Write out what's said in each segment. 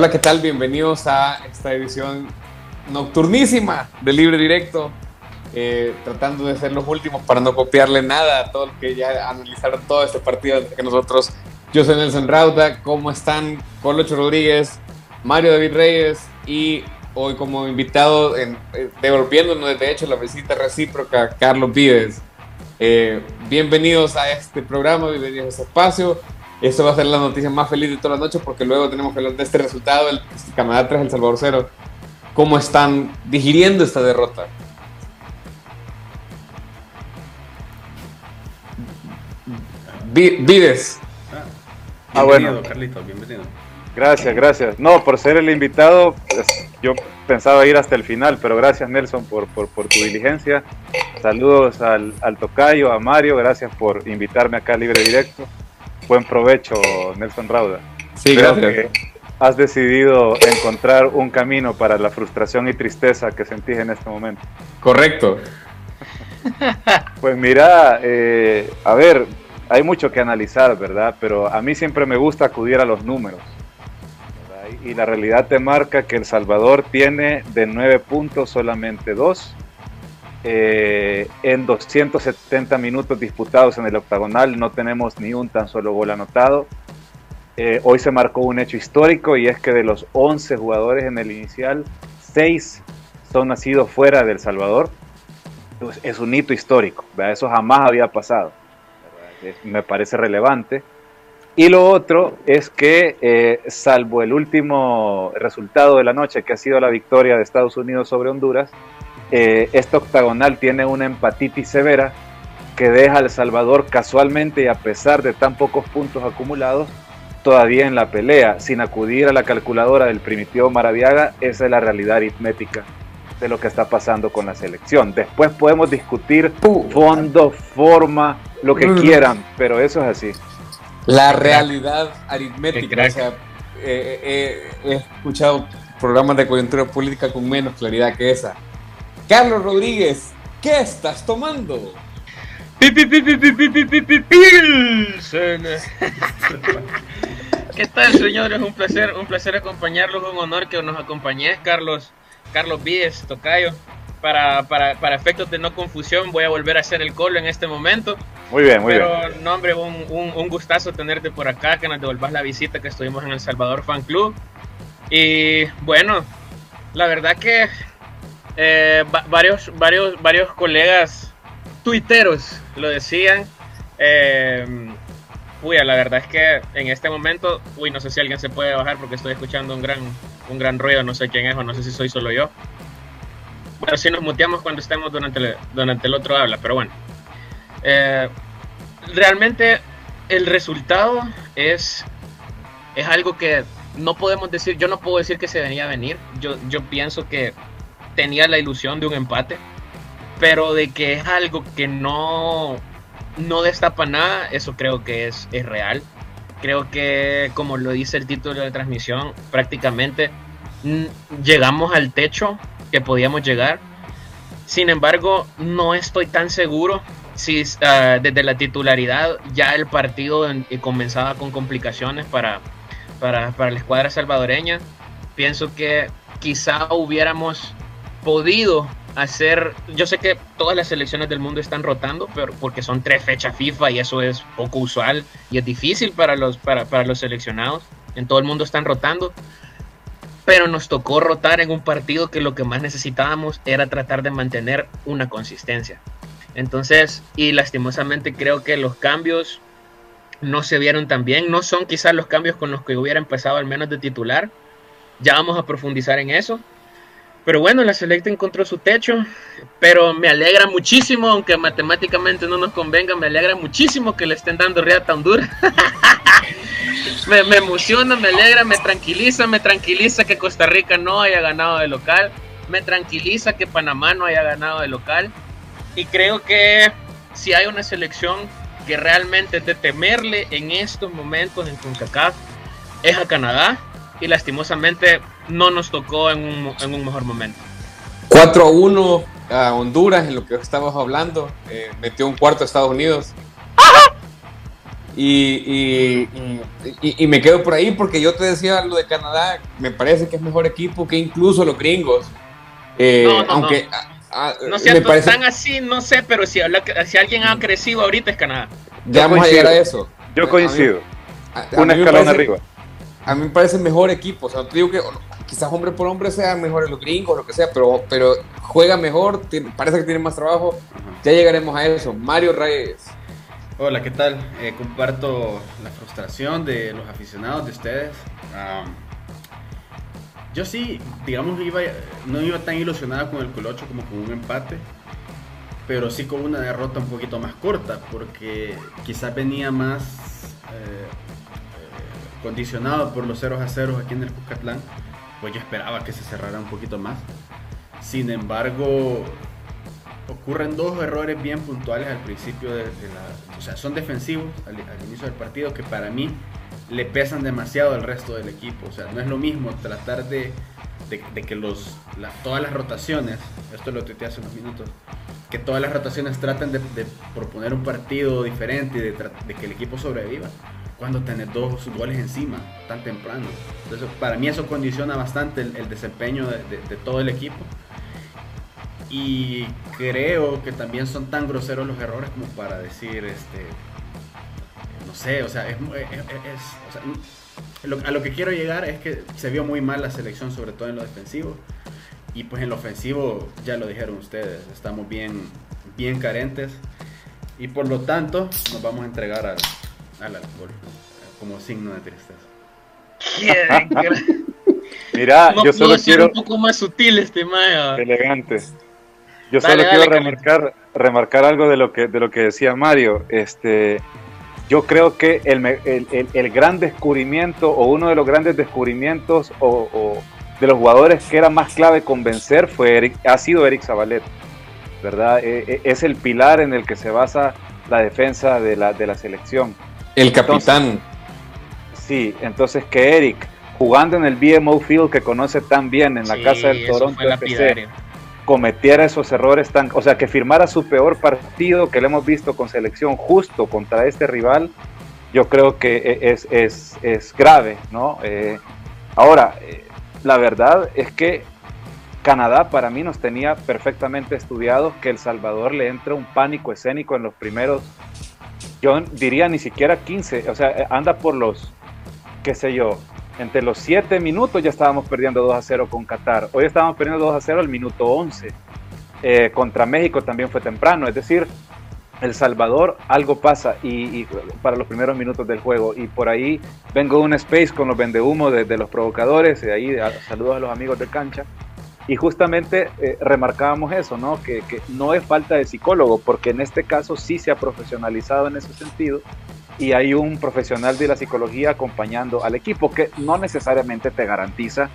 Hola, ¿qué tal? Bienvenidos a esta edición nocturnísima de Libre Directo. Eh, tratando de ser los últimos para no copiarle nada a todos los que ya analizaron todo este partido que nosotros. Yo soy Nelson Rauta, ¿cómo están? Colocho Rodríguez, Mario David Reyes y hoy como invitado, en, eh, devolviéndonos de hecho la visita recíproca, Carlos Vives. Eh, bienvenidos a este programa, bienvenidos a este espacio. Esto va a ser la noticia más feliz de toda la noche porque luego tenemos que hablar de este resultado, el Canadá 3, El Salvador 0. ¿Cómo están digiriendo esta derrota? Vives. Ah, bienvenido, Carlitos, bienvenido. Gracias, gracias. No, por ser el invitado, pues, yo pensaba ir hasta el final, pero gracias Nelson por, por, tu diligencia. Saludos al, al, tocayo, a Mario, gracias por invitarme acá a Libre Directo. Buen provecho, Nelson Rauda. Sí, gracias. has decidido encontrar un camino para la frustración y tristeza que sentís en este momento. Correcto. Pues mira, eh, a ver, hay mucho que analizar, ¿verdad? Pero a mí siempre me gusta acudir a los números y la realidad te marca que El Salvador tiene de nueve puntos solamente dos. Eh, en 270 minutos disputados en el octagonal no tenemos ni un tan solo gol anotado. Eh, hoy se marcó un hecho histórico y es que de los 11 jugadores en el inicial, 6 son nacidos fuera del Salvador. es un hito histórico, eso jamás había pasado. Me parece relevante. Y lo otro es que, eh, salvo el último resultado de la noche, que ha sido la victoria de Estados Unidos sobre Honduras, eh, este octagonal tiene una empatitis severa que deja a El Salvador casualmente y a pesar de tan pocos puntos acumulados, todavía en la pelea, sin acudir a la calculadora del primitivo Maradiaga, esa es la realidad aritmética de lo que está pasando con la selección. Después podemos discutir fondo, forma, lo que quieran, pero eso es así. La realidad aritmética. O sea, eh, eh, he escuchado programas de coyuntura política con menos claridad que esa. Carlos Rodríguez, ¿qué estás tomando? ¿Qué tal, señores? Un placer, un placer acompañarlos, un honor que nos acompañes, Carlos, Carlos Víez, Tocayo para, para, para, efectos de no confusión, voy a volver a hacer el colo en este momento. Muy bien, muy bien. Pero, no, hombre, un, un, gustazo tenerte por acá, que nos devolvas la visita que estuvimos en El Salvador Fan Club. Y bueno, la verdad que eh, varios, varios, varios colegas tuiteros lo decían. Eh, uy, la verdad es que en este momento, uy, no sé si alguien se puede bajar porque estoy escuchando un gran, un gran ruido, no sé quién es o no sé si soy solo yo. Bueno, si nos muteamos cuando estemos durante el, durante el otro habla, pero bueno. Eh, realmente el resultado es, es algo que no podemos decir, yo no puedo decir que se venía a venir. Yo, yo pienso que tenía la ilusión de un empate, pero de que es algo que no, no destapa nada, eso creo que es, es real. Creo que, como lo dice el título de la transmisión, prácticamente llegamos al techo que podíamos llegar. Sin embargo, no estoy tan seguro si ah, desde la titularidad ya el partido comenzaba con complicaciones para, para, para la escuadra salvadoreña. Pienso que quizá hubiéramos podido hacer, yo sé que todas las selecciones del mundo están rotando, pero porque son tres fechas FIFA y eso es poco usual y es difícil para los, para, para los seleccionados. En todo el mundo están rotando, pero nos tocó rotar en un partido que lo que más necesitábamos era tratar de mantener una consistencia. Entonces, y lastimosamente creo que los cambios no se vieron tan bien, no son quizás los cambios con los que hubiera empezado al menos de titular. Ya vamos a profundizar en eso. Pero bueno, la Selecta encontró su techo, pero me alegra muchísimo, aunque matemáticamente no nos convenga, me alegra muchísimo que le estén dando ría tan dura. me, me, emociona, me alegra, me tranquiliza, me tranquiliza que Costa Rica no haya ganado de local, me tranquiliza que Panamá no haya ganado de local. Y creo que si hay una selección que realmente es de temerle en estos momentos en CONCACAF, es a Canadá. Y lastimosamente no nos tocó en un, en un mejor momento. 4 a 1 a Honduras, en lo que estábamos hablando. Eh, metió un cuarto a Estados Unidos. Y, y, me quedo por ahí porque yo te decía lo de Canadá, me parece que es mejor equipo que incluso los gringos. Eh, aunque no. no parece... tan así, no sé, pero si, si alguien ha crecido ahorita es Canadá. Ya vamos a llegar a eso. Yo coincido. Una escalón arriba. A mí me parece mejor equipo. O sea, te digo que quizás hombre por hombre sean mejores los gringos, lo que sea, pero, pero juega mejor, parece que tiene más trabajo. Ya llegaremos a eso. Mario Reyes. Hola, ¿qué tal? Eh, comparto la frustración de los aficionados de ustedes. yo sí, digamos, iba, no iba tan ilusionado con el Colocho como con un empate, pero sí con una derrota un poquito más corta, porque quizás venía más eh, eh, condicionado por los ceros a ceros aquí en el Cucatlán, pues yo esperaba que se cerrara un poquito más. Sin embargo, ocurren dos errores bien puntuales al principio de, la... O sea, son defensivos al, inicio del partido que para mí le pesan demasiado al resto del equipo. O sea, no es lo mismo tratar de, que los, todas las rotaciones, esto lo tuiteé hace unos minutos, que todas las rotaciones traten de, proponer un partido diferente y de, que el equipo sobreviva cuando tenés dos goles encima tan temprano. Entonces, para mí eso condiciona bastante el, el desempeño de todo el equipo y creo que también son tan groseros los errores como para decir, este, no sé, o sea, es, a lo que quiero llegar es que se vio muy mal la selección, sobre todo en lo defensivo. Y pues en lo ofensivo, ya lo dijeron ustedes, estamos bien, bien carentes. Y por lo tanto, nos vamos a entregar al, al alcohol como signo de tristeza. Mira, yo solo quiero... un poco más sutil este Maya. Elegante. Yo solo quiero remarcar, remarcar algo de lo que de lo que decía Mario. Este, yo creo que el, el, el, gran descubrimiento o uno de los grandes descubrimientos o, de los jugadores que era más clave convencer fue ha sido Eric Zabalet, ¿verdad? E, e, es el pilar en el que se basa la defensa de la, de la selección. El capitán. sí, entonces que Eric, jugando en el BMO Field que conoce tan bien en la casa del Toronto FC, cometiera esos errores tan, o sea, que firmara su peor partido que le hemos visto con selección justo contra este rival, yo creo que e, es, es, es grave, ¿no? Eh, ahora, eh, la verdad es que Canadá para mí nos tenía perfectamente estudiado que El Salvador le entra un pánico escénico en los primeros, yo diría ni siquiera 15, o sea, anda por los, qué sé yo, entre los 7 minutos ya estábamos perdiendo 2 a 0 con Qatar. Hoy estábamos perdiendo 2 a 0 al minuto 11. Eh, contra México también fue temprano. Es decir, El Salvador algo pasa y, para los primeros minutos del juego. Y por ahí vengo de un space con los vendehumos de, de los provocadores. Y ahí saludos a los amigos de cancha. Y justamente eh, remarcábamos eso, ¿no? Que, no es falta de psicólogo, porque en este caso sí se ha profesionalizado en ese sentido y hay un profesional de la psicología acompañando al equipo que no necesariamente te garantiza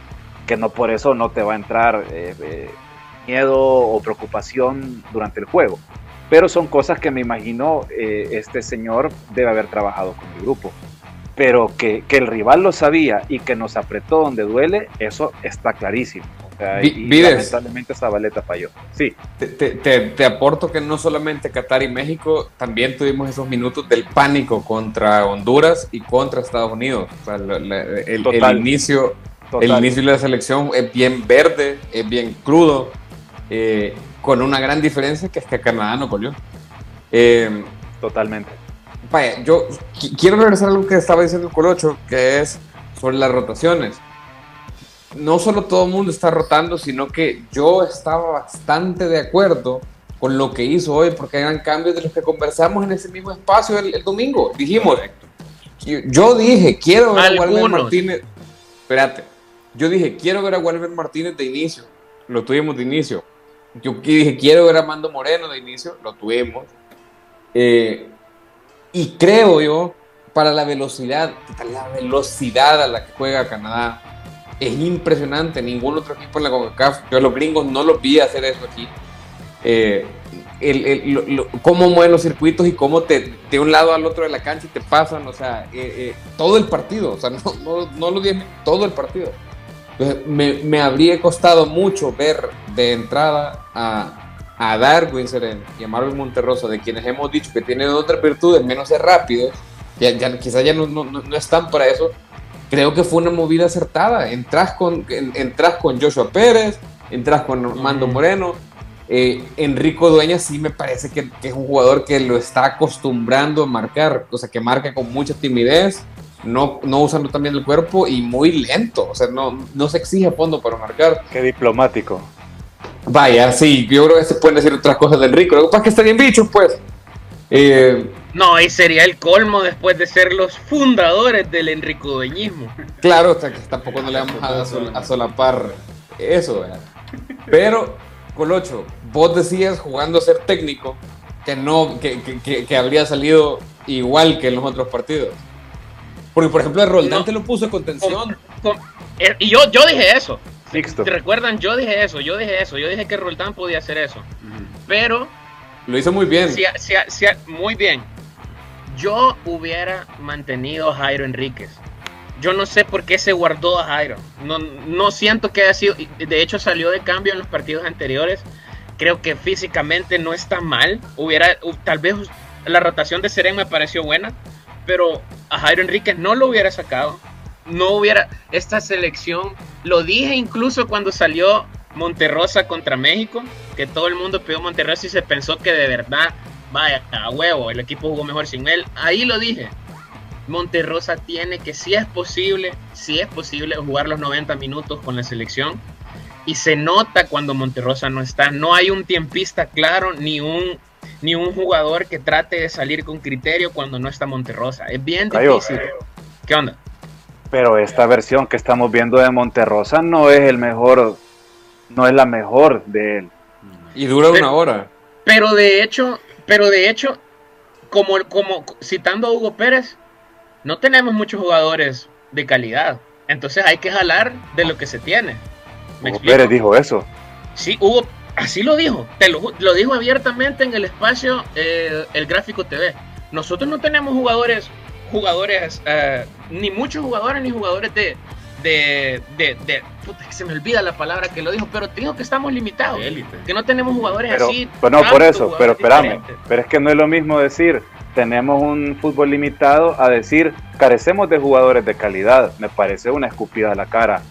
que no por eso no te va a entrar eh, eh, miedo o preocupación durante el juego. Pero son cosas que me imagino eh, este señor debe haber trabajado con el grupo. Pero que el rival lo sabía y que nos apretó donde duele, eso está clarísimo y, lamentablemente esa baleta falló. Sí. Te, aporto que no solamente Qatar y México, también tuvimos esos minutos del pánico contra Honduras y contra Estados Unidos. el, inicio, el inicio de la selección es bien verde, es bien crudo, eh, con una gran diferencia que es que Canadá no colió. Eh, Totalmente. Vaya, yo quiero regresar a lo que estaba diciendo el Colocho, que es sobre las rotaciones no solo todo el mundo está rotando, sino que yo estaba bastante de acuerdo con lo que hizo hoy, porque eran cambios de los que conversamos en ese mismo espacio el, domingo. Dijimos, yo, dije, quiero ver a Walter Martínez. Espérate, yo dije, quiero ver a Walter Martínez de inicio. Lo tuvimos de inicio. Yo dije, quiero ver a Mando Moreno de inicio. Lo tuvimos. Eh, y creo yo, para la velocidad, la velocidad a la que juega Canadá, es impresionante. Ningún otro equipo en la CONCACAF, yo a los gringos no los vi hacer eso aquí. Eh, cómo mueven los circuitos y cómo te, de un lado al otro de la cancha te pasan, o sea, eh, eh, todo el partido, o sea, no, no, no los 10 todo el partido. me, me, habría costado mucho ver de entrada a, a Darwin Seren y a Marvin Monterroso, de quienes hemos dicho que tienen otras virtudes, menos ser rápidos, ya, ya quizás ya no, no, no, están para eso. Creo que fue una movida acertada. Entras con, entras con Joshua Pérez, entras con Armando Moreno. Eh, Enrico Dueña sí me parece que, que, es un jugador que lo está acostumbrando a marcar, o sea, que marca con mucha timidez, no, no usando también el cuerpo y muy lento, o sea, no, no se exige fondo para marcar. Qué diplomático. Vaya, sí, yo creo que se pueden decir otras cosas del Rico. Lo que pasa es que están bien bichos, pues. Eh, no, y sería el colmo después de ser los fundadores del enricodeñismo. Claro, o sea, que tampoco no le vamos a, solapar eso, ¿verdad? Pero, Colocho, vos decías jugando a ser técnico que no, que, que, habría salido igual que en los otros partidos. Porque, por ejemplo, el Roldán te lo puso en contención. Eh, y yo, yo dije eso. ¿Te recuerdan? Yo dije eso, yo dije eso, yo dije que Roldán podía hacer eso. Pero... Lo hizo muy bien. muy bien. Yo hubiera mantenido a Jairo Enríquez. Yo no sé por qué se guardó a Jairo. No, no siento que haya sido... De hecho salió de cambio en los partidos anteriores. Creo que físicamente no está mal. Hubiera... Tal vez la rotación de Seren me pareció buena. Pero a Jairo Enríquez no lo hubiera sacado no hubiera esta selección. Lo dije incluso cuando salió Monterrosa contra México, que todo el mundo pidió Monterrosa y se pensó que de verdad, vaya, a huevo, el equipo jugó mejor sin él. Ahí lo dije. Monterrosa tiene que, si es posible, si es posible, jugar los 90 minutos con la selección. Y se nota cuando Monterrosa no está. No hay un tiempista claro ni un, ni un jugador que trate de salir con criterio cuando no está Monterrosa. Es bien difícil. ¿Qué onda? Pero esta versión que estamos viendo de Monterrosa no es el mejor, no es la mejor de él. Y dura una hora. Pero de hecho, pero de hecho, como, como citando a Hugo Pérez, no tenemos muchos jugadores de calidad. Entonces hay que jalar de lo que se tiene. Hugo Pérez dijo eso. Sí, Hugo, así lo dijo. Te lo, dijo abiertamente en el espacio eh, el gráfico TV. Nosotros no tenemos jugadores jugadores, eh, ni muchos jugadores, ni jugadores de, de, de, puta, que se me olvida la palabra que lo dijo, pero digo que estamos limitados, que no tenemos jugadores así. Pues no, por eso, pero espérame, pero es que no es lo mismo decir tenemos un fútbol limitado a decir carecemos de jugadores de calidad. Me parece una escupida a la cara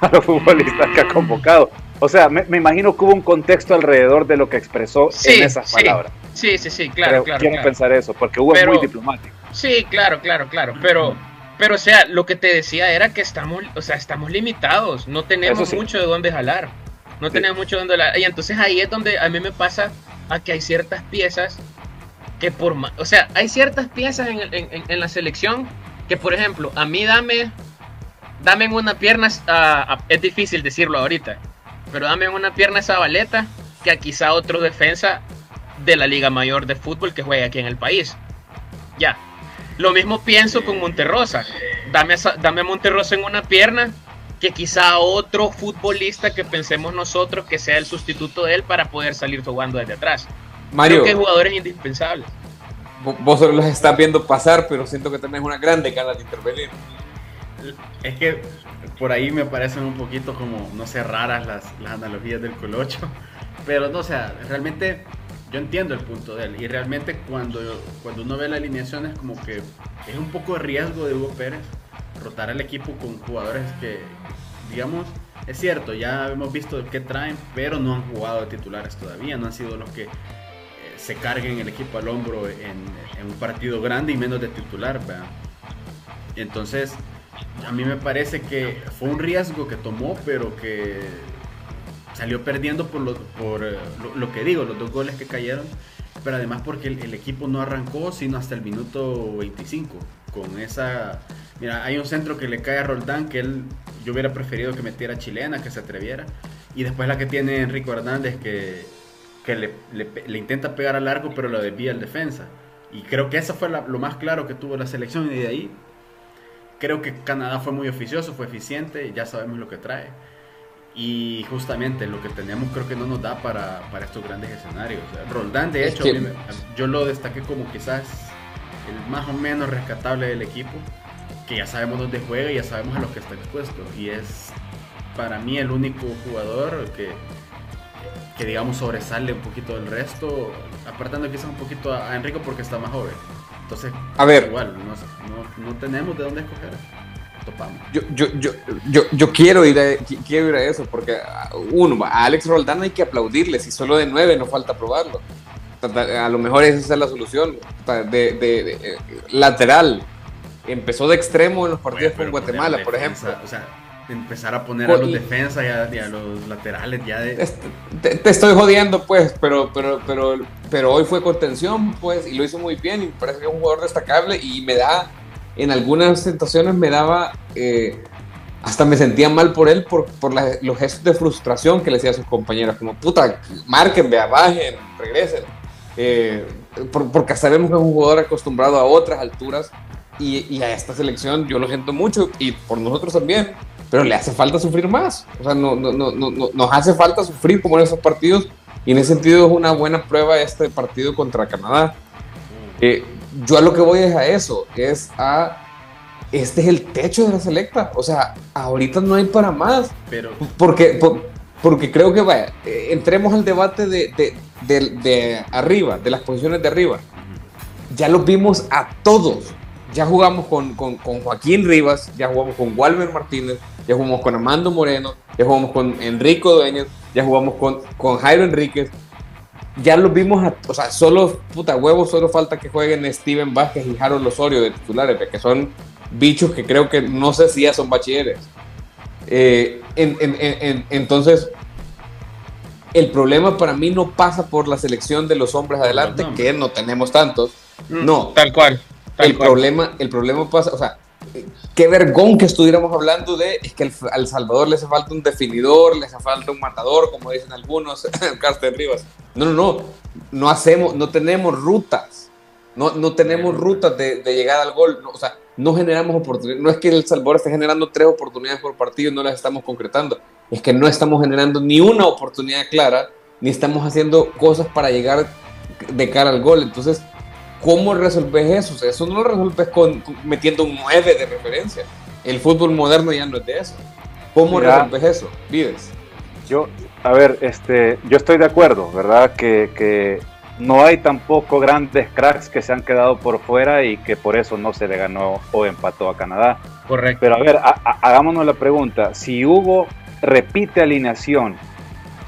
a los futbolistas que ha convocado. O sea, me, imagino que hubo un contexto alrededor de lo que expresó en esas palabras. Sí, sí, sí, claro, claro. Quiero pensar eso, porque hubo muy diplomático. Sí, claro, claro, claro. Pero, pero o sea, lo que te decía era que estamos, o sea, estamos limitados. No tenemos mucho de dónde jalar. No tenemos mucho de dónde jalar. Y entonces ahí es donde a mí me pasa a que hay ciertas piezas que por o sea, hay ciertas piezas en, en, la selección que, por ejemplo, a mí dame, dame en una pierna, es difícil decirlo ahorita, pero dame en una pierna esa baleta que a quizá otro defensa de la Liga Mayor de Fútbol que juega aquí en el país. Ya, lo mismo pienso con Monterrosa. Dame, dame a Monterrosa en una pierna que quizá otro futbolista que pensemos nosotros que sea el sustituto de él para poder salir jugando desde atrás. Mario, Creo que jugadores indispensables. Vos los estás viendo pasar, pero siento que tenés una grande ganas de intervenir. Es que por ahí me parecen un poquito como, no sé, raras las, las analogías del Colocho. Pero no, o sea, realmente yo entiendo el punto de él. Y realmente cuando, cuando uno ve la alineación es como que es un poco de riesgo de Hugo Pérez rotar al equipo con jugadores que, digamos, es cierto, ya hemos visto qué traen, pero no han jugado de titulares todavía, no han sido los que eh, se carguen el equipo al hombro en, un partido grande y menos de titular. Entonces, a mí me parece que fue un riesgo que tomó, pero que salió perdiendo por, lo, por eh, lo, que digo, los dos goles que cayeron, pero además porque el, equipo no arrancó sino hasta el minuto 25. Con esa. Mira, hay un centro que le cae a Roldán que él. Yo hubiera preferido que metiera chilena, que se atreviera. Y después la que tiene Enrico Hernández que, que le, le, intenta pegar a largo, pero lo desvía el defensa. Y creo que eso fue lo más claro que tuvo la selección. Y de ahí creo que Canadá fue muy oficioso, fue eficiente, ya sabemos lo que trae. Y justamente lo que tenemos creo que no nos da para, para estos grandes escenarios. Roldán, de hecho, yo lo destaqué como quizás el más o menos rescatable del equipo, que ya sabemos dónde juega y ya sabemos a lo que está expuesto. Y es para mí el único jugador que, que digamos sobresale un poquito del resto, apartando quizás un poquito a, Enrico porque está más joven. Entonces, a ver, igual, no, no, tenemos de dónde escoger. Topamos. Yo, yo, yo, yo, yo quiero, ir a, quiero ir a eso, porque uno, a Alex Roldán hay que aplaudirle, si solo de nueve no falta probarlo. A lo mejor esa es la solución. De, de, eh, lateral, empezó de extremo en los partidos con Guatemala, por ejemplo. O sea, empezar a poner a los defensas y a, los laterales ya de... Te, estoy jodiendo pues, pero, pero, pero, pero hoy fue contención pues y lo hizo muy bien y me parece que es un jugador destacable y me da, en algunas situaciones me daba, eh, hasta me sentía mal por él por, por los gestos de frustración que le hacía a sus compañeros, como puta, marquen, vea, bajen, regresen. Eh, porque sabemos que es un jugador acostumbrado a otras alturas y, y, a esta selección yo lo siento mucho y por nosotros también pero le hace falta sufrir más. O sea, no, no, no, no, nos hace falta sufrir como en esos partidos y en ese sentido es una buena prueba este partido contra Canadá. Eh, yo a lo que voy es a eso, es a este es el techo de la selecta. O sea, ahorita no hay para más. Pero... Porque, porque creo que, vaya, eh, entremos al debate de, de, de, arriba, de las posiciones de arriba. Ya los vimos a todos. Ya jugamos con, con, con Joaquín Rivas, ya jugamos con Walmer Martínez, ya jugamos con Armando Moreno, ya jugamos con Enrico Dueñas, ya jugamos con, con Jairo Enríquez. Ya los vimos, o sea, solo, puta huevo, solo falta que jueguen Steven Vázquez y Harold Osorio de titulares, que son bichos que creo que no sé si ya son bachilleres. Eh, entonces, el problema para mí no pasa por la selección de los hombres adelante, que no tenemos tantos. Mm, no. Tal cual. el, Problema, el problema pasa, o sea, qué vergón que estuviéramos hablando de es que al Salvador le hace falta un definidor, le hace falta un matador, como dicen algunos, Carsten Rivas. No, no, no, no hacemos, no tenemos rutas, no, no tenemos rutas de, de llegada al gol, o sea, no generamos oportunidades, no es que el Salvador esté generando tres oportunidades por partido y no las estamos concretando, es que no estamos generando ni una oportunidad clara, ni estamos haciendo cosas para llegar de cara al gol, entonces ¿Cómo resolves eso? eso no lo resuelves con, metiendo un 9 de referencia. El fútbol moderno ya no es de eso. ¿Cómo resuelves eso? Vives. Yo, a ver, este, yo estoy de acuerdo, ¿verdad? Que, que no hay tampoco grandes cracks que se han quedado por fuera y que por eso no se le ganó o empató a Canadá. Correcto. Pero a ver, hagámonos la pregunta. Si Hugo repite alineación,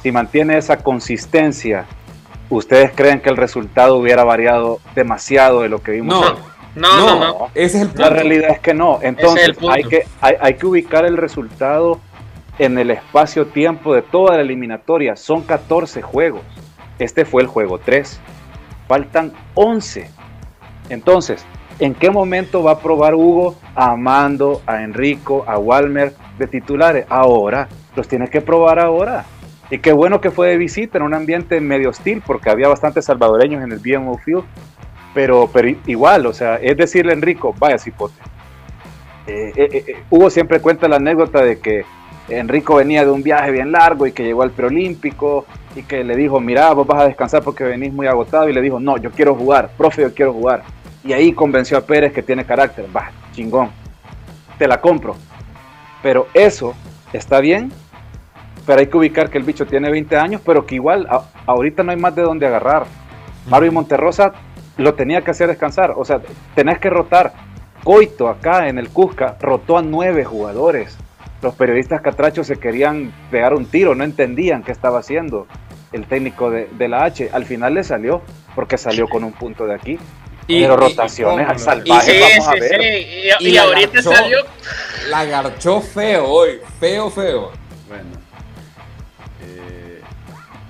si mantiene esa consistencia ¿Ustedes creen que el resultado hubiera variado demasiado de lo que vimos? No, no, no, no, Ese es el punto. La realidad es que no. Entonces hay, que, hay, que ubicar el resultado en el espacio-tiempo de toda la eliminatoria. Son 14 juegos. Este fue el juego 3. Faltan 11. Entonces, ¿en qué momento va a probar Hugo a Amando, a Enrico, a Walmer de titulares? Ahora. Los tiene que probar ahora. Y qué bueno que fue de visita en un ambiente medio hostil, porque había bastantes salvadoreños en el BMO Field, pero, pero igual, o sea, es decirle a Enrico, vaya cipote. Eh, eh, eh, siempre cuenta la anécdota de que Enrico venía de un viaje bien largo y que llegó al preolímpico y que le dijo, mira, vos vas a descansar porque venís muy agotado y le dijo, no, yo quiero jugar, profe, yo quiero jugar. Y ahí convenció a Pérez que tiene carácter, va, chingón, te la compro. Pero eso está bien pero hay que ubicar que el bicho tiene 20 años, pero que igual ahorita no hay más de dónde agarrar. Marvin Monterrosa lo tenía que hacer descansar, o sea, tenés que rotar. Coito acá en el Cusca rotó a nueve jugadores. Los periodistas catrachos se querían pegar un tiro, no entendían qué estaba haciendo el técnico de, la H. Al final le salió, porque salió con un punto de aquí. pero rotaciones al salvaje, vamos a ver. Y, ahorita salió. La garchó feo hoy, feo, feo.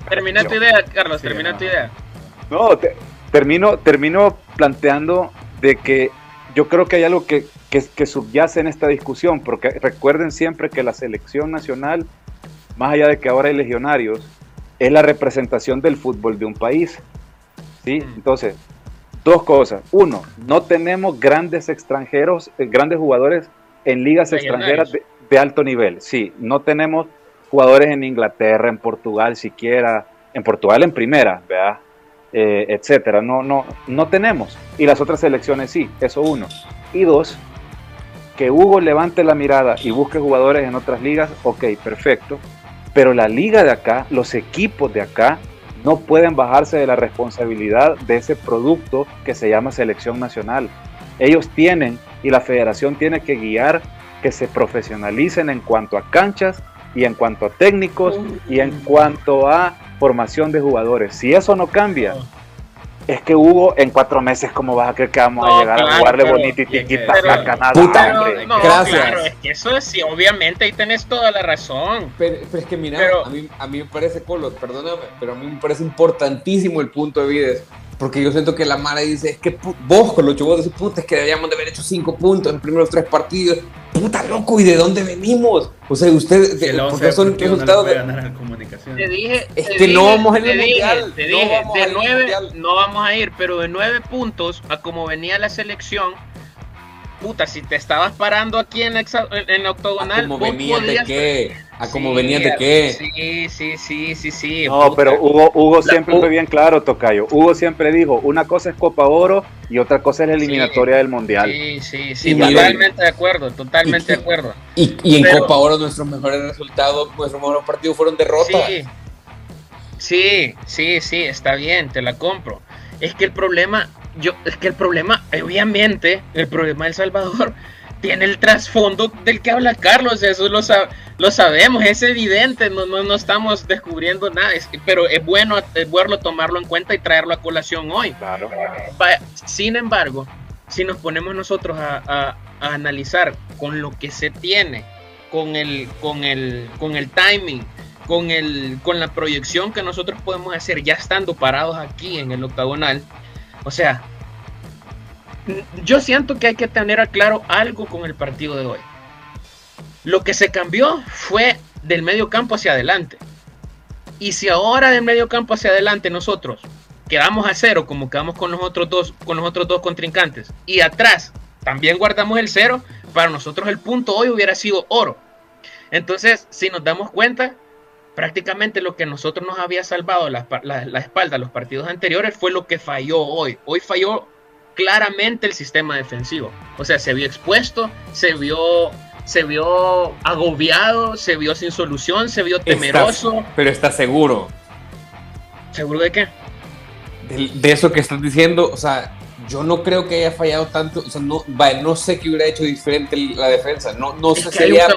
Termina tu idea, Carlos, termina tu idea. No, termino, termino planteando de que yo creo que hay algo que, que, subyace en esta discusión, porque recuerden siempre que la selección nacional, más allá de que ahora hay legionarios, es la representación del fútbol de un país. ¿sí? Mm. Entonces, dos cosas. Uno, no tenemos grandes extranjeros, eh, grandes jugadores en ligas extranjeras de, de, alto nivel. Sí, no tenemos jugadores en Inglaterra, en Portugal siquiera, en Portugal en primera, ¿verdad? Eh, etcétera. No, no, no tenemos. Y las otras selecciones sí, eso uno. Y dos, que Hugo levante la mirada y busque jugadores en otras ligas, ok, perfecto. Pero la liga de acá, los equipos de acá, no pueden bajarse de la responsabilidad de ese producto que se llama selección nacional. Ellos tienen y la federación tiene que guiar que se profesionalicen en cuanto a canchas y en cuanto a técnicos y en cuanto a formación de jugadores. Si eso no cambia, es que Hugo, en cuatro meses, ¿cómo vas a creer que vamos a llegar a jugarle bonito y tiquita a Canadá? Puta, no, gracias. Claro, es que eso sí, obviamente ahí tenés toda la razón. Pero, es que mira, a, mí, a mí me parece, Colo, perdóname, pero a mí me parece importantísimo el punto de vida porque yo siento que la Mara dice, es que vos con los chavos decís, puta, es que deberíamos de haber hecho cinco puntos en los primeros tres partidos. Puta loco, ¿y de dónde venimos? O sea, usted, de, porque son resultados de... Ganar comunicación. Te dije, es que no vamos en el mundial. Te dije, de nueve no vamos a ir, pero de nueve puntos a como venía la selección, puta, si te estabas parando aquí en, en, octogonal, ¿A como venías de qué? ¿A como venías de qué? Sí, sí, sí, sí, sí. No, pero Hugo, Hugo siempre fue bien claro, Tocayo. Hugo siempre dijo, una cosa es Copa Oro y otra cosa es la eliminatoria del Mundial. Sí, sí, sí, totalmente de acuerdo, totalmente de acuerdo. Y, y en Copa Oro nuestros mejores resultados, nuestros mejores partidos fueron derrotas. Sí, sí, sí, sí, está bien, te la compro. Es que el problema yo, es que el problema, obviamente, el problema de El Salvador tiene el trasfondo del que habla Carlos, eso lo, lo sabemos, es evidente, no, no, no estamos descubriendo nada, pero es bueno, es bueno tomarlo en cuenta y traerlo a colación hoy. Claro. Sin embargo, si nos ponemos nosotros a, a, analizar con lo que se tiene, con el, con el, con el timing, con, el, con la proyección que nosotros podemos hacer ya estando parados aquí en el octagonal, o sea, yo siento que hay que tener claro algo con el partido de hoy. Lo que se cambió fue del medio campo hacia adelante. Y si ahora del medio campo hacia adelante nosotros quedamos a cero como quedamos con los otros dos, con los otros dos contrincantes, y atrás también guardamos el cero, para nosotros el punto hoy hubiera sido oro. Entonces, si nos damos cuenta, prácticamente lo que nosotros nos había salvado la, la, espalda los partidos anteriores fue lo que falló hoy. Hoy falló claramente el sistema defensivo. O sea, se vio expuesto, se vio, se vio agobiado, se vio sin solución, se vio temeroso. pero está seguro. ¿Seguro de qué? De, eso que estás diciendo, o sea, yo no creo que haya fallado tanto, o sea, no, no sé qué hubiera hecho diferente la defensa, no, no sé si había...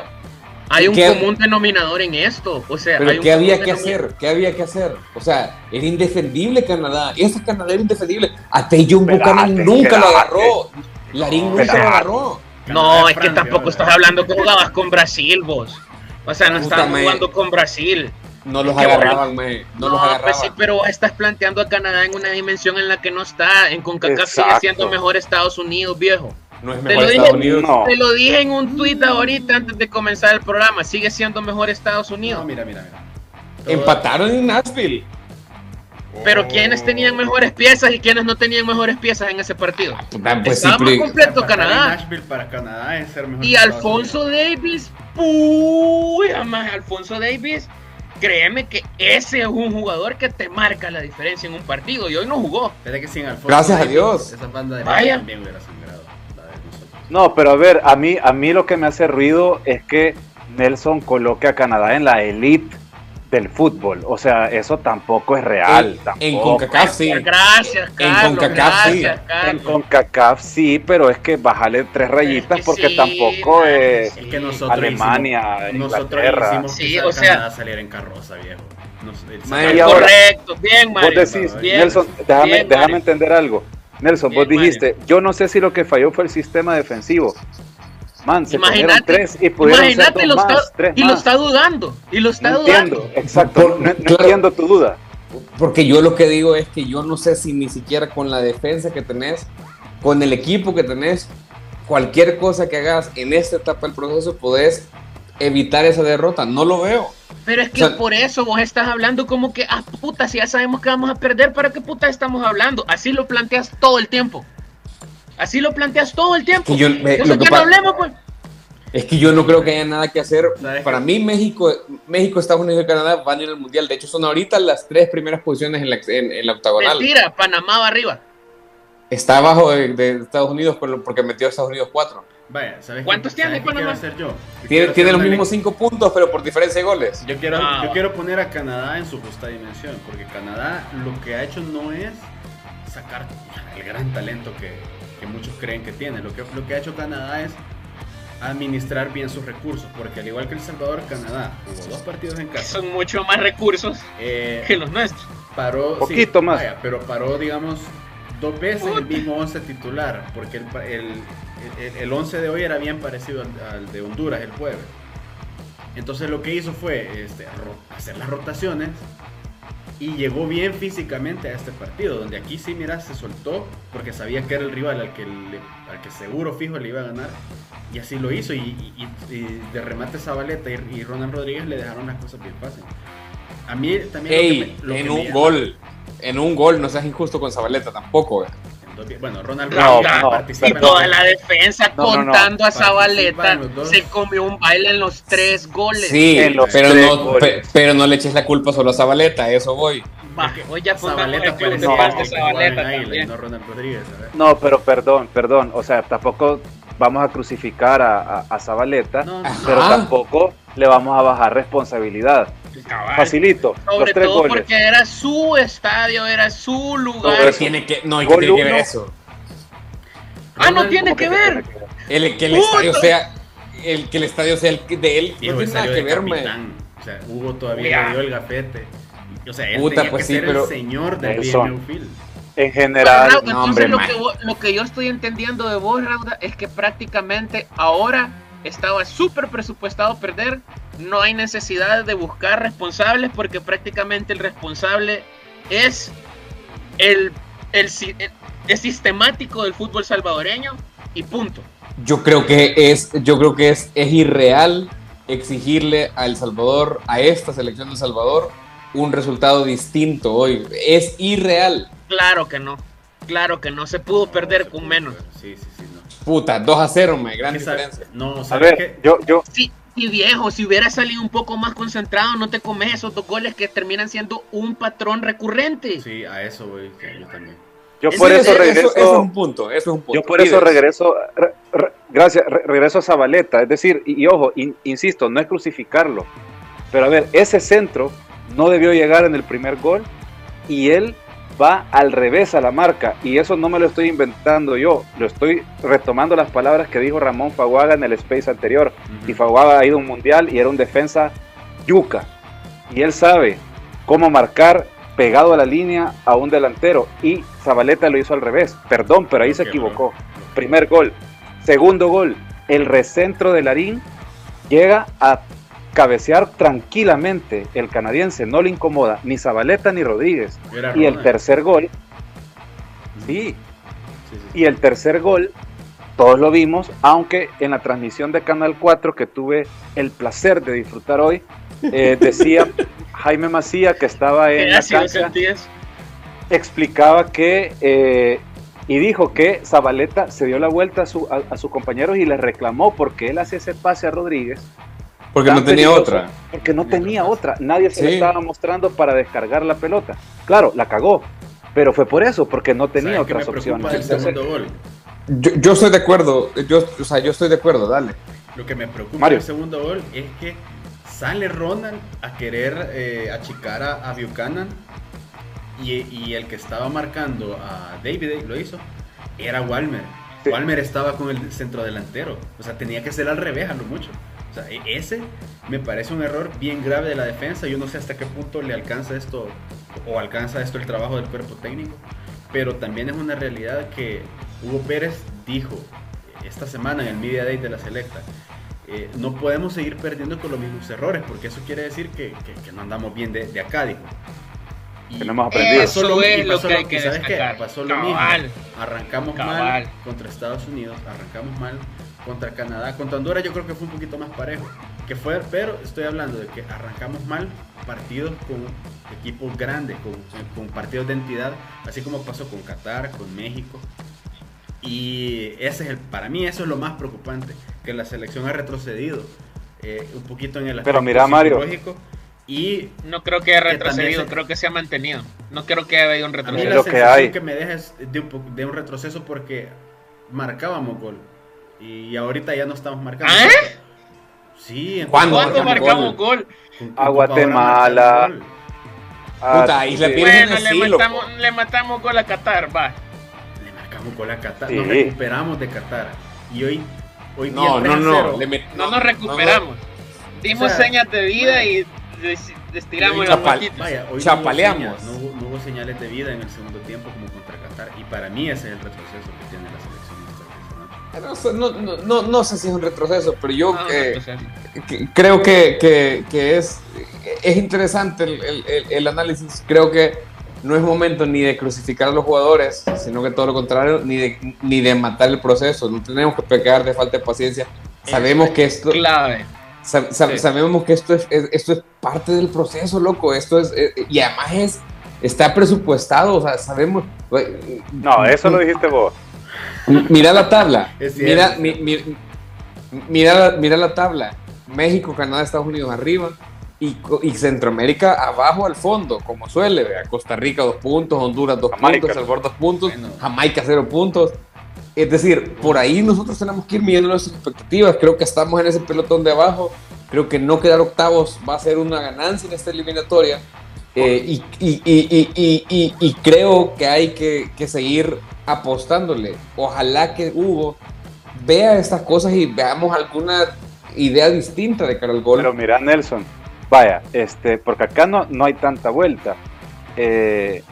Hay un común denominador en esto. O sea, ¿Pero ¿qué había que hacer? ¿Qué había que hacer? O sea, era indefendible Canadá. Ese Canadá era indefendible. A Tejun Buchanan nunca lo agarró. Larín nunca lo agarró. No, es que tampoco estás hablando que jugabas con Brasil, vos. O sea, no estás jugando con Brasil. No los agarraban, me, no, los pues agarraban. sí, pero estás planteando a Canadá en una dimensión en la que no está. En CONCACAF sigue siendo mejor Estados Unidos, viejo. No es mejor te Estados Unidos. Te lo dije en un tweet ahorita antes de comenzar el programa. Sigue siendo mejor Estados Unidos. mira, mira, mira. Empataron en Nashville. Pero ¿quiénes tenían mejores piezas y quiénes no tenían mejores piezas en ese partido? Ah, pues Estaba más completo Canadá. Nashville para Canadá es ser mejor y Alfonso Davis, uy, además Alfonso Davis, créeme que ese es un jugador que te marca la diferencia en un partido y hoy no jugó. Que sin Alfonso Gracias a Dios. Esa banda de Vaya. también hubiera sangrado. No, pero a ver, a mí, a mí lo que me hace ruido es que Nelson coloque a Canadá en la elite del fútbol. O sea, eso tampoco es real. En, CONCACAF sí. Gracias, Carlos. En CONCACAF sí. En CONCACAF sí, pero es que bájale tres rayitas porque tampoco es, que nosotros Alemania, hicimos, Inglaterra. Nosotros sí, o sea, Canadá salir en carroza, viejo. correcto, bien, Mario. Vos decís, Nelson, déjame, déjame entender algo. Nelson, vos dijiste, yo no sé si lo que falló fue el sistema defensivo. Man, se imagínate, tres y pudieron ser dos lo más, está, tres y lo está dudando, y lo está no dudando. Entiendo, exacto, no, no entiendo tu duda. Porque yo lo que digo es que yo no sé si ni siquiera con la defensa que tenés, con el equipo que tenés, cualquier cosa que hagas en esta etapa del proceso, podés evitar esa derrota. No lo veo. Pero es que O sea- por eso vos estás hablando como que, ah, puta, si ya sabemos que vamos a perder, ¿para qué puta estamos hablando? Así lo planteas todo el tiempo. Así lo planteas todo el tiempo. Que yo- me- lo sé que que no hablemos, pues. Es que yo no creo que haya nada que hacer. ¿Sabes Para mí, México, México, Estados Unidos y Canadá van a ir al Mundial. De hecho, son ahorita las tres primeras posiciones en la, en, en la octagonal. Mentira, Panamá va arriba. Está abajo de, de Estados Unidos porque metió a Estados Unidos 4. Vaya, ¿sabes ¿Cuántos tiene Panamá? hacer yo? tiene, tiene los mismos 5 puntos, pero por diferencia de goles. Yo quiero, ah. yo quiero poner a Canadá en su justa dimensión, porque Canadá lo que ha hecho no es sacar el gran talento que, que muchos creen que tiene. Lo que, lo que ha hecho Canadá es administrar bien sus recursos, porque al igual que El Salvador, Canadá jugó dos partidos en casa. Son mucho más recursos eh, que los nuestros. Paró, poquito más. pero paró, digamos, dos veces el mismo 11 titular, porque el, el, el, 11 de hoy era bien parecido al, de Honduras el jueves. Entonces lo que hizo fue este, hacer las rotaciones y llegó bien físicamente a este partido, donde aquí sí, mira, se soltó porque sabía que era el rival al que, al que seguro fijo le iba a ganar. Y así lo hizo. Y, de remate Zabaleta y, Ronald Rodríguez le dejaron las cosas bien fáciles. A mí también. en un gol. En un gol, no seas injusto con Zabaleta tampoco, Bueno, Ronald Rodríguez Y toda la defensa contando a Zabaleta. se comió un baile en los tres goles. Sí, pero, no, pero no le eches la culpa solo a Zabaleta, eso voy. oye, Zabaleta no, pero perdón, perdón, o sea, tampoco vamos a crucificar a, Zabaleta, pero tampoco le vamos a bajar responsabilidad. Facilito. Sobre todo porque era su estadio, era su lugar. No, tiene que, no, hay que, tiene que ver eso. Ah, no tiene que, ver. El que el estadio sea el que el estadio sea el de él no tiene nada que ver, O sea, Hugo todavía le dio el gafete. O sea, él Puta, tenía pues que sí, ser pero... el señor del Field. En general, entonces lo, que, lo que yo estoy entendiendo de vos, Rauda, es que prácticamente ahora estaba súper presupuestado perder. No hay necesidad de buscar responsables porque prácticamente el responsable es el, el, el, sistemático del fútbol salvadoreño y punto. Yo creo que es, yo creo que es, es irreal exigirle a El Salvador, a esta selección de El Salvador, un resultado distinto hoy. Es irreal. Claro que no. Claro que no. Se pudo perder con menos. Sí, sí, sí. No. Puta, 2 a 0, me gran diferencia. No, a ver, yo, yo. Sí, y viejo, si hubiera salido un poco más concentrado, no te comes esos dos goles que terminan siendo un patrón recurrente. Sí, a eso voy, yo también. Yo por eso, regreso. Eso, es un punto, eso es un punto. Yo por eso regreso, gracias, regreso a Zabaleta. Es decir, y, ojo, insisto, no es crucificarlo. Pero a ver, ese centro no debió llegar en el primer gol y él va al revés a la marca. Y eso no me lo estoy inventando yo, lo estoy retomando las palabras que dijo Ramón Faguaga en el space anterior. Y Faguaga ha ido a un mundial y era un defensa yuca. Y él sabe cómo marcar pegado a la línea a un delantero. Y Zabaleta lo hizo al revés. Perdón, pero ahí se equivocó. Primer gol. Segundo gol. El recentro de Larín llega a cabecear tranquilamente el canadiense, no le incomoda ni Zabaleta ni Rodríguez. y el tercer gol, sí, y el tercer gol, todos lo vimos, aunque en la transmisión de Canal 4 que tuve el placer de disfrutar hoy, eh, decía Jaime Macía que estaba en la cancha, explicaba que eh, y dijo que Zabaleta se dio la vuelta a, su, a, sus compañeros y les reclamó porque él hacía ese pase a Rodríguez porque no tenía otra. Porque no tenía otra. Nadie se le estaba mostrando para descargar la pelota. Claro, la cagó. Pero fue por eso, porque no tenía otras opciones. Yo, yo, estoy de acuerdo. Yo, o sea, yo estoy de acuerdo, dale. Lo que me preocupa del segundo gol es que sale Ronald a querer eh, achicar a, Buchanan y, y, el que estaba marcando a David lo hizo era Walmer. Walmer estaba con el centro delantero. O sea, tenía que ser al revés a lo mucho. O sea, e-, ese me parece un error bien grave de la defensa. Yo no sé hasta qué punto le alcanza esto o alcanza esto el trabajo del cuerpo técnico. Pero también es una realidad que Hugo Pérez dijo esta semana en el Media Day de la Selecta. Eh, no podemos seguir perdiendo con los mismos errores, porque eso quiere decir que, no andamos bien de, acá, dijo. Y que no hemos aprendido. Eso es lo que hay que ¿sabes qué? Pasó lo mismo. Arrancamos mal contra Estados Unidos, arrancamos mal contra Canadá. Contra Honduras yo creo que fue un poquito más parejo. Que fue, pero estoy hablando de que arrancamos mal partidos con equipos grandes, con, partidos de entidad, así como pasó con Qatar, con México. Y ese es el, para mí eso es lo más preocupante, que la selección ha retrocedido eh, un poquito en el aspecto pero mira, Mario. Y no creo que haya retrocedido, creo que se ha mantenido. No creo que haya habido un retroceso. A mí la sensación que, me deja es de un, de un retroceso porque marcábamos gol. Y ahorita ya no estamos marcando. ¿Ah? Sí, ¿Cuándo, ¿Cuándo marcamos gol? A Guatemala. Puta, y bueno, le, matamos, le matamos gol a Qatar, va. Le marcamos gol a Qatar. Nos recuperamos de Qatar. Y hoy, hoy no, no, no, no nos recuperamos. Dimos señas de vida y estiramos la Vaya, hoy Chapaleamos. No hubo, no hubo señales de vida en el segundo tiempo como contra Qatar. Y para mí ese es el retroceso que tiene. No, no, no, no, sé si es un retroceso, pero yo creo que, es, es interesante el, análisis. Creo que no es momento ni de crucificar a los jugadores, sino que todo lo contrario, ni de, ni de matar el proceso. No tenemos que pecar de falta de paciencia. Sabemos que esto. Clave. Sabemos que esto es, esto es parte del proceso, loco. Esto es. Y además es. Está presupuestado, o sea, sabemos. No, eso lo dijiste vos. Mira la tabla. mira, mira, mira, la tabla. México, Canadá, Estados Unidos arriba y, Centroamérica abajo al fondo, como suele. Costa Rica dos puntos, Honduras dos puntos, El Salvador dos puntos, Jamaica cero puntos. Es decir, por ahí nosotros tenemos que ir midiendo nuestras expectativas. Creo que estamos en ese pelotón de abajo. Creo que no quedar octavos va a ser una ganancia en esta eliminatoria. Eh, y, creo que hay que, que seguir apostándole. Ojalá que Hugo vea estas cosas y veamos alguna idea distinta de cara al gol. Pero mira, Nelson, vaya, este, porque acá no, no hay tanta vuelta. Eh,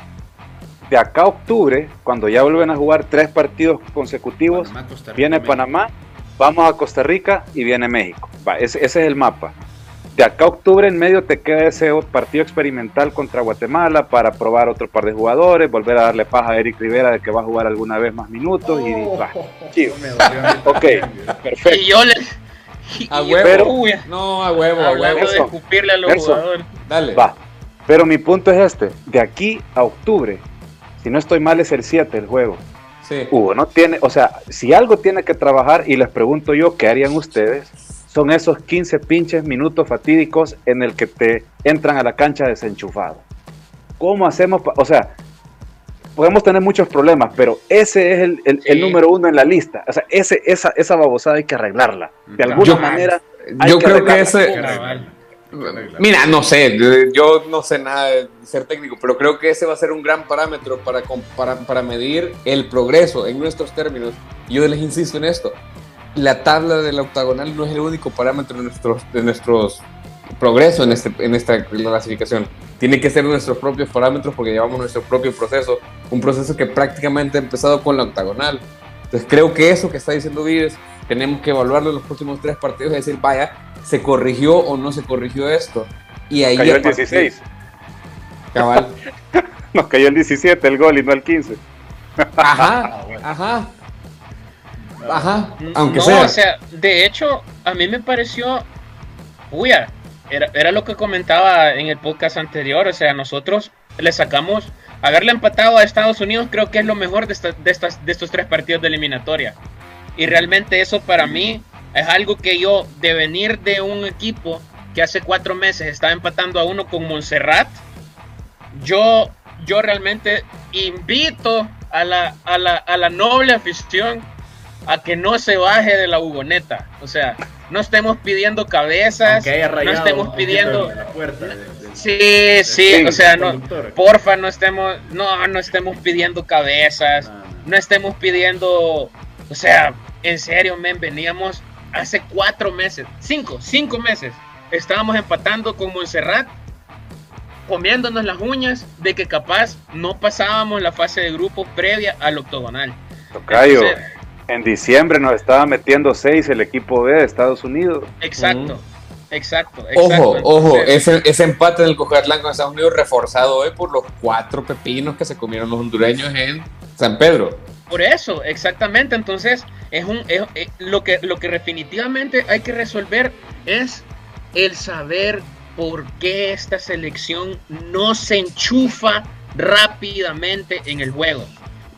de acá a octubre, cuando ya vuelven a jugar tres partidos consecutivos, viene Panamá, vamos a Costa Rica y viene México. ese, ese es el mapa de acá a octubre en medio te queda ese partido experimental contra Guatemala para probar otro par de jugadores, volver a darle paja a Eric Rivera de que va a jugar alguna vez más minutos y oh. va. ok, perfecto. Y yo le... a huevo. no, a huevo, a huevo. de escupirle a los jugadores. Dale. Va. Pero mi punto es este, de aquí a octubre, si no estoy mal es el 7 el juego. Sí. Hugo, no tiene, o sea, si algo tiene que trabajar y les pregunto yo, ¿qué harían ustedes? Son esos 15 pinches minutos fatídicos en el que te entran a la cancha desenchufado. ¿Cómo hacemos? O sea, podemos tener muchos problemas, pero ese es el, número uno en la lista. O sea, ese, esa, esa babosada hay que arreglarla. De alguna manera. yo creo que ese. Mira, no sé, yo no sé nada de ser técnico, pero creo que ese va a ser un gran parámetro para, para, para medir el progreso en nuestros términos. Yo les insisto en esto la tabla del octagonal no es el único parámetro de nuestros, de nuestros progreso en, este, en esta clasificación. Tiene que ser nuestros propios parámetros porque llevamos nuestro propio proceso, un proceso que prácticamente ha empezado con la octagonal. Entonces creo que eso que está diciendo Vives, tenemos que evaluarlo en los próximos tres partidos y decir, vaya, ¿se corrigió o no se corrigió esto? Y ahí... Cayó el 16. Cabal. Nos cayó el 17 el gol y no el 15. Ajá, ah, ajá. Ajá, aunque no, o sea, de hecho, a mí me pareció, uy, era, era lo que comentaba en el podcast anterior, o sea, nosotros le sacamos, haberle empatado a Estados Unidos creo que es lo mejor de, de, estas, de estos tres partidos de eliminatoria. Y realmente eso para mí es algo que yo, de venir de un equipo que hace cuatro meses estaba empatando a uno con Montserrat, yo, yo realmente invito a la, a la, a la noble afición a que no se baje de la hugoneta. O sea, no estemos pidiendo cabezas, no estemos pidiendo... sí, sí, o sea, no, porfa, no estemos, no, no estemos pidiendo cabezas, no, estemos pidiendo, o sea, en serio, men, veníamos hace cuatro meses, cinco, cinco meses, estábamos empatando con Montserrat, comiéndonos las uñas de que capaz no pasábamos la fase de grupo previa al octogonal. Tocayo. En diciembre nos estaba metiendo seis el equipo B de Estados Unidos. Exacto. Exacto, Ojo, ojo, ese, ese, empate del Cojatlán con Estados Unidos reforzado hoy por los cuatro pepinos que se comieron los hondureños en San Pedro. Por eso, exactamente. Entonces, es un lo que lo que definitivamente hay que resolver es el saber por qué esta selección no se enchufa rápidamente en el juego.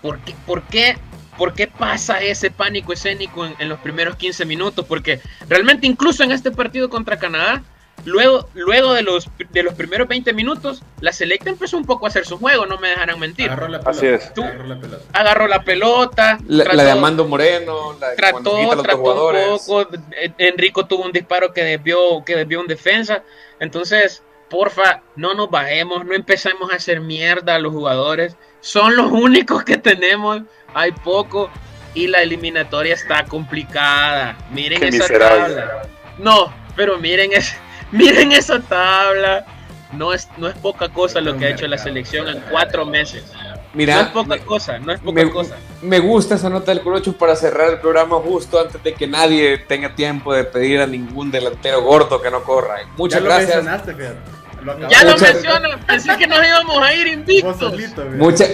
¿Por qué, por qué ¿Por qué pasa ese pánico escénico en, los primeros 15 minutos? Porque realmente incluso en este partido contra Canadá, luego, luego de, los, de los primeros 20 minutos, la selecta empezó un poco a hacer su juego, no me dejarán mentir. Agarró la pelota. Así es. Agarró la pelota. Agarró la pelota. La, trató- la de Amando Moreno, la de trató, quita a los trató un poco. En- Enrico tuvo un disparo que desvió, que desvió un defensa. Entonces, porfa, no nos bajemos, no empecemos a hacer mierda a los jugadores. Son los únicos que tenemos. Hay poco. Y la eliminatoria está complicada. Miren Qué esa miserable. tabla. No, pero miren, es, miren esa tabla. No es, no es poca cosa lo que ha hecho la selección en cuatro meses. Mira, no es poca me- cosa, no es poca me, cosa. me gusta esa nota del Colocho para cerrar el programa justo antes de que nadie tenga tiempo de pedir a ningún delantero gordo que no corra. Muchas ya gracias. lo mencionaste, fíjate. Lo Ya lo Muchas- menciono, pensé que nos íbamos a ir invictos. solito, fíjate. Mucha,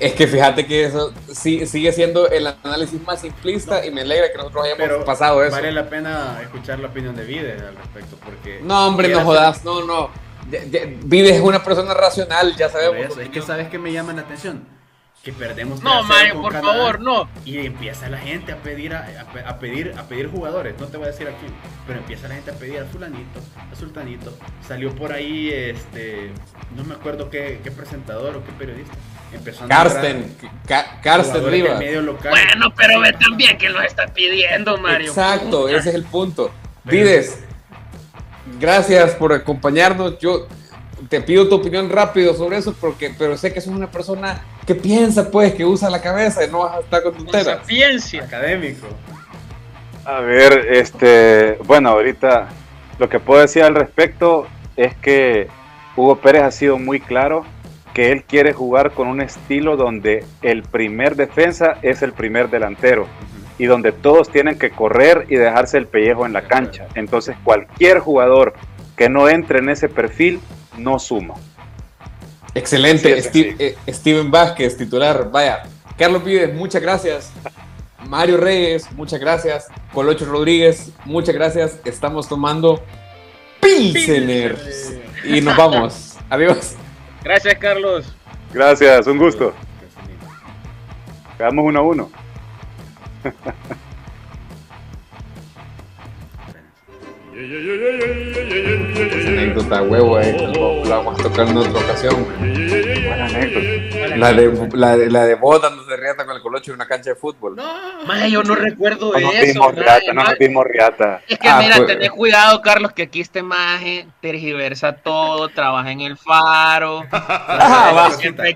es que fíjate que eso sí- sigue siendo el análisis más simplista y me alegra que nosotros hayamos Pero pasado eso. vale la pena escuchar la opinión de Vide al respecto, porque... No, hombre, no jodas, no, no. Vives es una persona racional, ya sabemos. eso, es que sabes que me llama la atención. Que perdemos No, 3-0 Mario, por Canadá, favor, no. Y empieza la gente a pedir a, a pe- a pedir a pedir jugadores, no te voy a decir aquí, pero empieza la gente a pedir a fulanito, a sultanito. Salió por ahí este no me acuerdo qué, qué presentador o qué periodista. Ka- Karsten jugadores del Rivas. medio local. Bueno, pero ve también que lo está pidiendo, Mario. Exacto, ese es el punto. Vides, gracias por acompañarnos. Yo te pido tu opinión rápido sobre eso, porque, pero sé que sos una persona que piensa, pues, que usa la cabeza y no vas a estar con Con tonteras. sapiencia. académico. A ver, este, bueno, ahorita lo que puedo decir al respecto es que Hugo Pérez ha sido muy claro que él quiere jugar con un estilo donde el primer defensa es el primer delantero y donde todos tienen que correr y dejarse el pellejo en la cancha. Entonces cualquier jugador que no entre en ese perfil no suma. Excelente, Sí, sí, Steve- eh, Steven Vázquez, titular. Vaya, Carlos Vives, muchas gracias. Mario Reyes, muchas gracias. Colocho Rodríguez, muchas gracias. Estamos tomando Pilseners. Y nos vamos. Adiós. Gracias, Carlos. Gracias, un gusto. Quedamos uno a uno. Anécdota, huevo, eh, lo, lo vamos a tocar en otra ocasión. Buena anécdota. La de, la, de, la de vos dándose riata con el Colocho en una cancha de fútbol. Maje, yo no recuerdo No eso. riata, no nos dimos riata. Es que Ah, mira, pues- tenés cuidado, Carlos, que aquí este maje tergiversa todo, trabaja en el faro. Ah, va. siempre